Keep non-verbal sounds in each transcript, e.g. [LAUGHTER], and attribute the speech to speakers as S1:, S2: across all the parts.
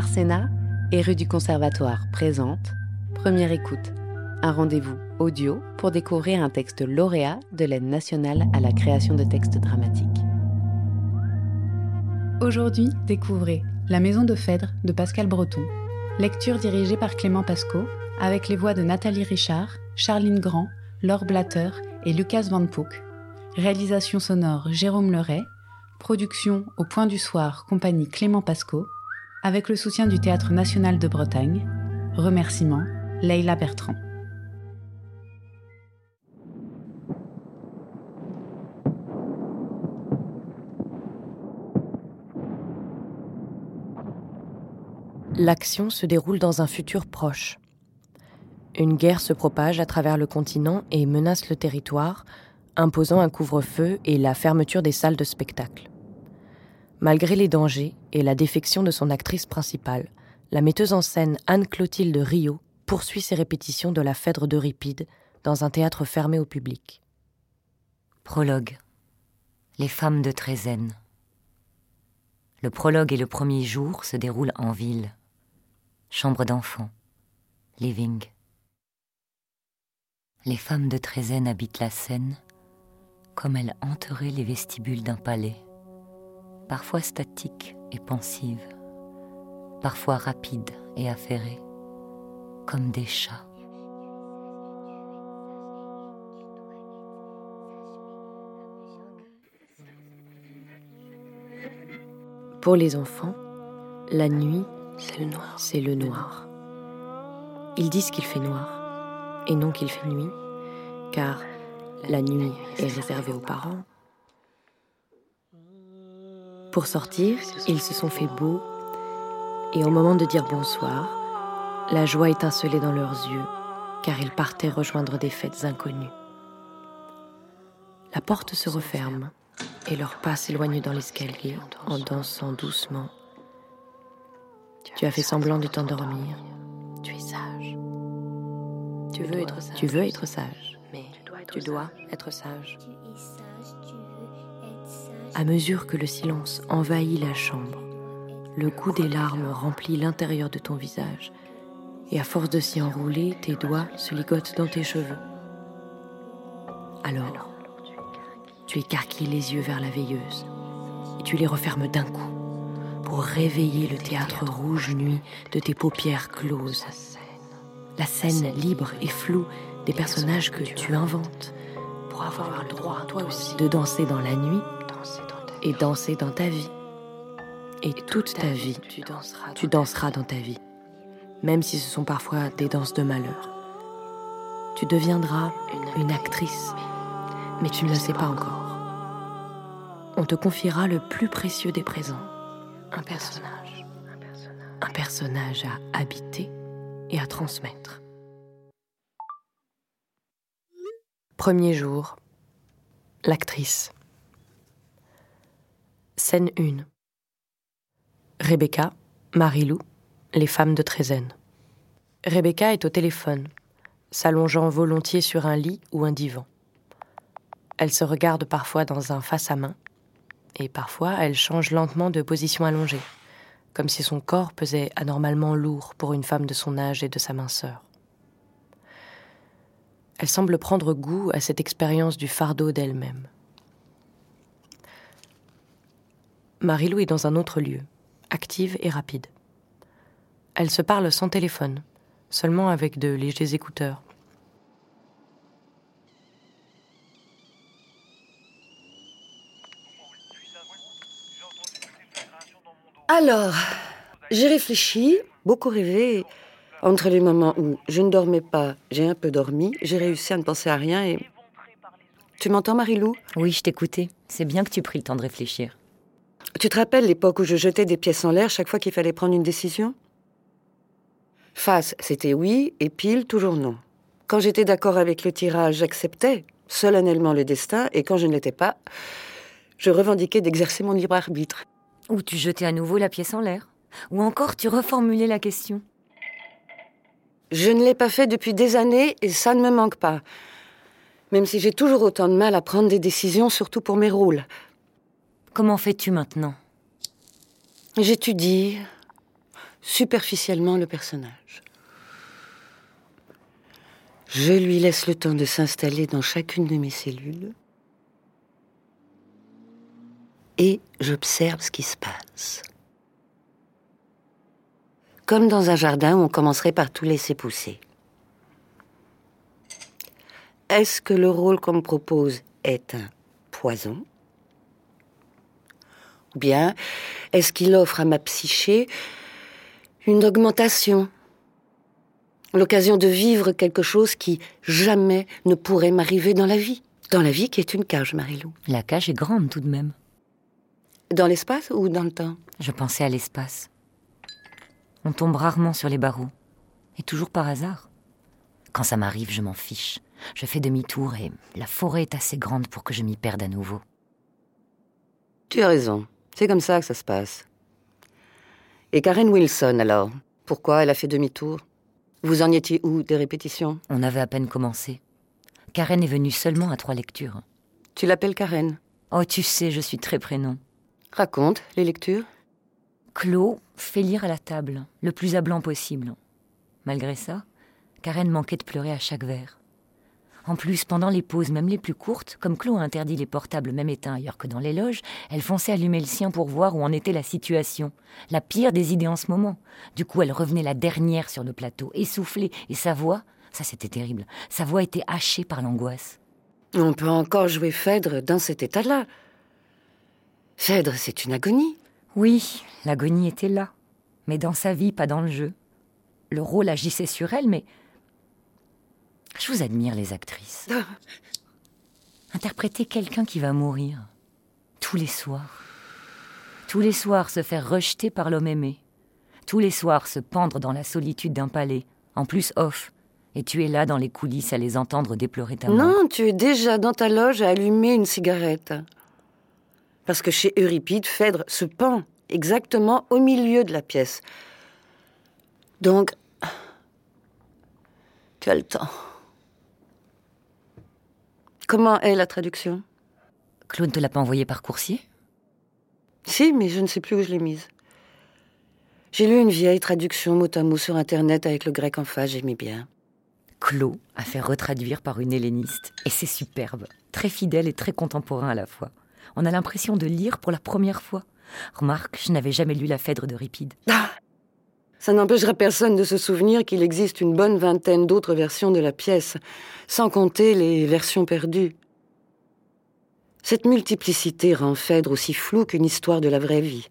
S1: Arsena et rue du Conservatoire présente Première écoute, un rendez-vous audio pour découvrir un texte lauréat de l'aide nationale à la création de textes dramatiques.
S2: Aujourd'hui, découvrez La Maison de Phèdre de Pascal Breton, lecture dirigée par Clément Pasco, avec les voix de Nathalie Richard, Charline Grand, Laure Blatter et Lucas Van Poek. Réalisation sonore Jérôme Leray, production au Point du Soir, compagnie Clément Pasco, avec le soutien du Théâtre national de Bretagne. Remerciements, Leila Bertrand.
S3: L'action se déroule dans un futur proche. Une guerre se propage à travers le continent et menace le territoire, imposant un couvre-feu et la fermeture des salles de spectacle. Malgré les dangers et la défection de son actrice principale, la metteuse en scène Anne-Clotilde Rio poursuit ses répétitions de la Phèdre d'Euripide dans un théâtre fermé au public.
S4: Prologue. Les femmes de Trézène. Le prologue et le premier jour se déroulent en ville. Chambre d'enfant. Living. Les femmes de Trézène habitent la Seine comme elles hanteraient les vestibules d'un palais parfois statique et pensive, parfois rapide et affairée, comme des chats.
S3: Pour les enfants, la nuit, c'est le noir. C'est le noir. Ils disent qu'il fait noir et non qu'il fait nuit, car la nuit est réservée aux parents pour sortir, ils se sont fait beaux, et au moment de dire bonsoir, la joie étincelait dans leurs yeux, car ils partaient rejoindre des fêtes inconnues. La porte se referme, et leurs pas s'éloignent dans l'escalier en dansant doucement. Tu as fait semblant de t'endormir. Tu es sage. Tu veux être sage. Tu veux être sage, mais tu dois être sage. À mesure que le silence envahit la chambre, le goût des larmes remplit l'intérieur de ton visage, et à force de s'y enrouler, tes doigts se ligotent dans tes cheveux. Alors, tu écarquilles les yeux vers la veilleuse, et tu les refermes d'un coup, pour réveiller le théâtre rouge nuit de tes paupières closes. La scène libre et floue des personnages que tu inventes, pour avoir le droit, toi aussi, de danser dans la nuit et danser dans ta vie. Et, toute ta vie, tu danseras, dans ta vie, même si ce sont parfois des danses de malheur. Tu deviendras une actrice, mais tu ne le sais pas encore. On te confiera le plus précieux des présents, un personnage, un personnage à habiter et à transmettre. Premier jour, l'actrice. Scène 1. Rebecca, Marilou, les femmes de Trézène. Rebecca est au téléphone, s'allongeant volontiers sur un lit ou un divan. Elle se regarde parfois dans un face-à-main, et parfois elle change lentement de position allongée, comme si son corps pesait anormalement lourd pour une femme de son âge et de sa minceur. Elle semble prendre goût à cette expérience du fardeau d'elle-même. Marilou est dans un autre lieu, active et rapide. Elle se parle sans téléphone, seulement avec de légers écouteurs.
S5: Alors, j'ai réfléchi, beaucoup rêvé. Entre les moments où je ne dormais pas, j'ai un peu dormi, j'ai réussi à ne penser à rien et... Tu m'entends, Marilou
S4: Oui, je t'écoutais. C'est bien que tu pris le temps de réfléchir.
S5: Tu te rappelles l'époque où je jetais des pièces en l'air chaque fois qu'il fallait prendre une décision? Face, c'était oui, et pile, toujours non. Quand j'étais d'accord avec le tirage, j'acceptais solennellement le destin, et quand je ne l'étais pas, je revendiquais d'exercer mon libre arbitre.
S4: Ou tu jetais à nouveau la pièce en l'air? Ou encore tu reformulais la question?
S5: Je ne l'ai pas fait depuis des années, et ça ne me manque pas. Même si j'ai toujours autant de mal à prendre des décisions, surtout pour mes rôles.
S4: Comment fais-tu maintenant?
S5: J'étudie. superficiellement le personnage. Je lui laisse le temps de s'installer dans chacune de mes cellules et j'observe ce qui se passe. Comme dans un jardin on commencerait par tout laisser pousser. Est-ce que le rôle qu'on me propose est un poison? Bien est-ce qu'il offre à ma psyché une augmentation? L'occasion de vivre quelque chose qui jamais ne pourrait m'arriver dans la vie Dans la vie qui est une cage, Marilou.
S4: La cage est grande tout de même.
S5: Dans l'espace ou dans le temps?
S4: Je pensais à l'espace. On tombe rarement sur les barreaux. Et toujours par hasard. Quand ça m'arrive, je m'en fiche. Je fais demi-tour et la forêt est assez grande pour que je m'y perde à nouveau.
S5: Tu as raison. C'est comme ça que ça se passe. Et Karen Wilson, alors Pourquoi elle a fait demi-tour? Vous en étiez où des répétitions?
S4: On avait à peine commencé. Karen est venue seulement à trois lectures.
S5: Tu l'appelles Karen?
S4: Oh, tu sais, je suis très prénom.
S5: Raconte les lectures.
S4: Claude fait lire à la table, le plus à blanc possible. Malgré ça, Karen manquait de pleurer à chaque vers. En plus, pendant les pauses, même les plus courtes, comme Claude a interdit les portables même éteints ailleurs que dans les loges, elle fonçait allumer le sien pour voir où en était la situation. La pire des idées en ce moment. Du coup, elle revenait la dernière sur le plateau, essoufflée, et sa voix, ça c'était terrible, sa voix était hachée par l'angoisse.
S5: On peut encore jouer Phèdre dans cet état-là. Phèdre, c'est une agonie.
S4: Oui, l'agonie était là, mais dans sa vie, pas dans le jeu. Le rôle agissait sur elle, mais je vous admire, les actrices. Interpréter quelqu'un qui va mourir. Tous les soirs. Tous les soirs se faire rejeter par l'homme aimé. Tous les soirs se pendre dans la solitude d'un palais, en plus off. Et tu es là dans les coulisses à les entendre déplorer ta mort.
S5: Non, tu es déjà dans ta loge à allumer une cigarette. Parce que chez Euripide, Phèdre se pend exactement au milieu de la pièce. Donc, tu as le temps? Comment est la traduction?
S4: Claude ne te l'a pas envoyée par coursier?
S5: Si, mais je ne sais plus où je l'ai mise. J'ai lu une vieille traduction mot à mot sur Internet avec le grec en face, j'aimais bien.
S4: Claude a fait retraduire par une helléniste, et c'est superbe, très fidèle et très contemporain à la fois. On a l'impression de lire pour la première fois. Remarque, je n'avais jamais lu la Phèdre de Ripide.
S5: Ah ça n'empêchera personne de se souvenir qu'il existe une bonne vingtaine d'autres versions de la pièce, sans compter les versions perdues. Cette multiplicité rend Phèdre aussi flou qu'une histoire de la vraie vie.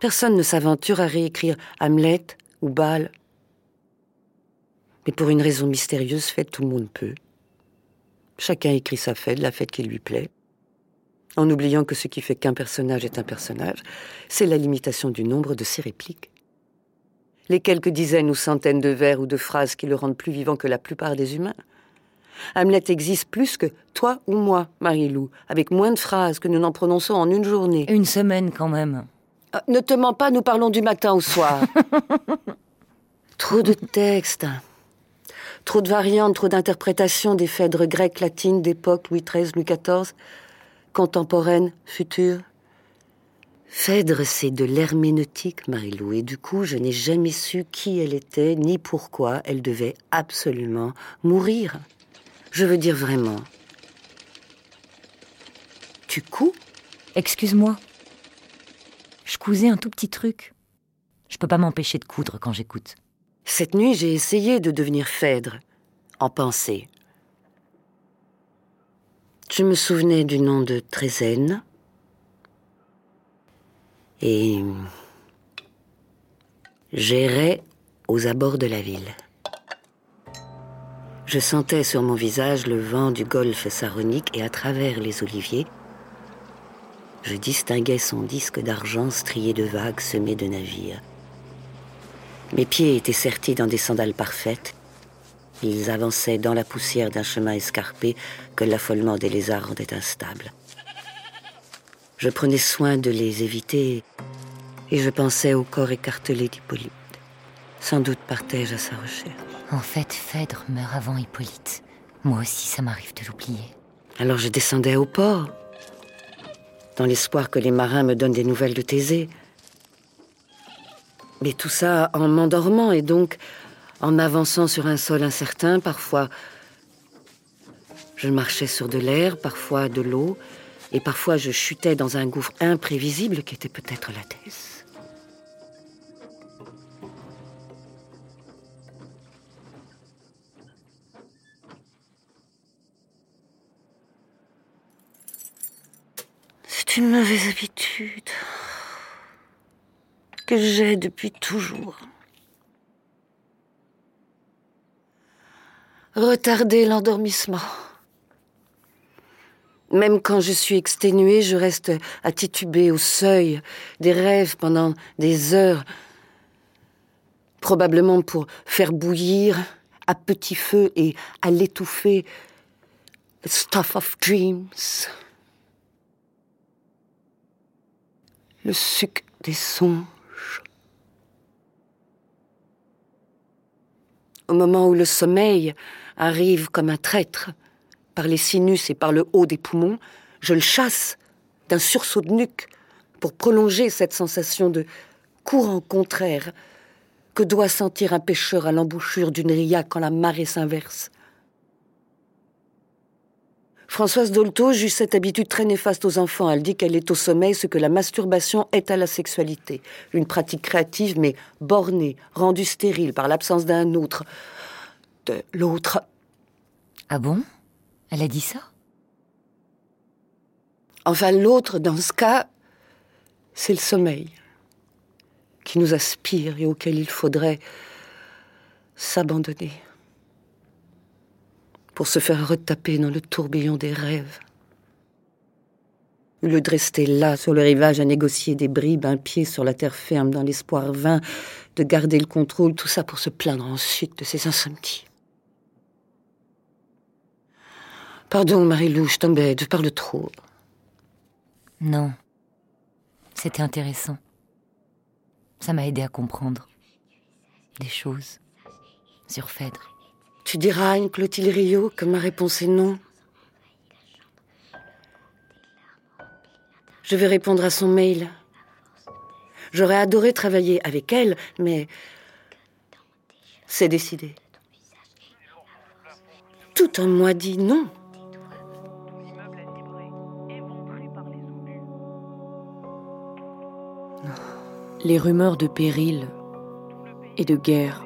S5: Personne ne s'aventure à réécrire Hamlet ou Bâle. Mais pour une raison mystérieuse faite, tout le monde peut. Chacun écrit sa fête, la fête qui lui plaît. En oubliant que ce qui fait qu'un personnage est un personnage, c'est la limitation du nombre de ses répliques les quelques dizaines ou centaines de vers ou de phrases qui le rendent plus vivant que la plupart des humains. Hamlet existe plus que toi ou moi, Marie-Lou, avec moins de phrases que nous n'en prononçons en une journée.
S4: Une semaine quand même.
S5: Ah, ne te mens pas, nous parlons du matin au soir. [LAUGHS] trop de textes, trop de variantes, trop d'interprétations des phèdres grecques, latines d'époque Louis XIII, Louis XIV, contemporaines, futures. Phèdre, c'est de l'herméneutique, Marilou, et du coup, je n'ai jamais su qui elle était, ni pourquoi elle devait absolument mourir. Je veux dire vraiment. Tu couds?
S4: Excuse-moi. Je cousais un tout petit truc. Je peux pas m'empêcher de coudre quand j'écoute.
S5: Cette nuit, j'ai essayé de devenir Phèdre, en pensée. Je me souvenais du nom de Trézène, et j'errais aux abords de la ville. Je sentais sur mon visage le vent du golfe saronique et à travers les oliviers, je distinguais son disque d'argent strié de vagues semées de navires. Mes pieds étaient sertis dans des sandales parfaites. Ils avançaient dans la poussière d'un chemin escarpé que l'affolement des lézards rendait instable. Je prenais soin de les éviter et je pensais au corps écartelé d'Hippolyte. Sans doute partais-je à sa recherche.
S4: En fait, Phèdre meurt avant Hippolyte. Moi aussi, ça m'arrive de l'oublier.
S5: Alors je descendais au port, dans l'espoir que les marins me donnent des nouvelles de Thésée. Mais tout ça en m'endormant et donc en avançant sur un sol incertain, parfois je marchais sur de l'air, parfois de l'eau, et parfois je chutais dans un gouffre imprévisible qui était peut-être la thèse. C'est une mauvaise habitude que j'ai depuis toujours. Retarder l'endormissement. Même quand je suis exténuée, je reste à au seuil des rêves pendant des heures, probablement pour faire bouillir à petit feu et à l'étouffer stuff of dreams. Le suc des songes. Au moment où le sommeil arrive comme un traître, par les sinus et par le haut des poumons, je le chasse d'un sursaut de nuque pour prolonger cette sensation de courant contraire que doit sentir un pêcheur à l'embouchure d'une ria quand la marée s'inverse. Françoise Dolto juge cette habitude très néfaste aux enfants. Elle dit qu'elle est au sommeil ce que la masturbation est à la sexualité. Une pratique créative mais bornée, rendue stérile par l'absence d'un autre. De l'autre.
S4: Ah bon? Elle a dit ça?
S5: Enfin, l'autre, dans ce cas, c'est le sommeil qui nous aspire et auquel il faudrait s'abandonner pour se faire retaper dans le tourbillon des rêves. De rester là, sur le rivage, à négocier des bribes, un pied sur la terre ferme, dans l'espoir vain de garder le contrôle, tout ça pour se plaindre ensuite de ses insomnies. Pardon, Marie-Lou, je t'embête, je parle trop.
S4: Non. C'était intéressant. Ça m'a aidé à comprendre des choses sur Phèdre.
S5: Tu diras à une Clotilde Rio que ma réponse est non. Je vais répondre à son mail. J'aurais adoré travailler avec elle, mais c'est décidé. Tout en moi dit non.
S3: Les rumeurs de péril et de guerre,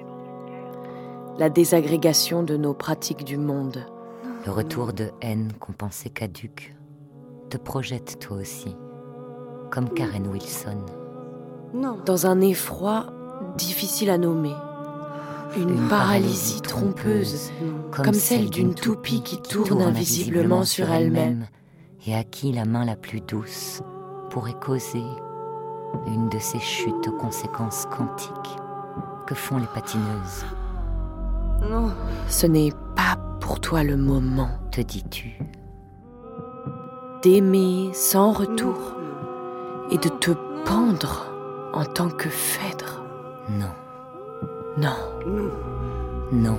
S3: la désagrégation de nos pratiques du monde.
S4: Le retour de haine qu'on pensait caduque te projette toi aussi, comme Karen Wilson.
S3: Non. Dans un effroi difficile à nommer. Une, paralysie, trompeuse, comme, celle d'une toupie qui tourne invisiblement sur elle-même
S4: et à qui la main la plus douce pourrait causer une de ces chutes aux conséquences quantiques que font les patineuses.
S3: Non. Ce n'est pas pour toi le moment, te dis-tu. D'aimer sans retour et de te pendre en tant que Phèdre.
S4: Non.
S3: Non.
S4: Non.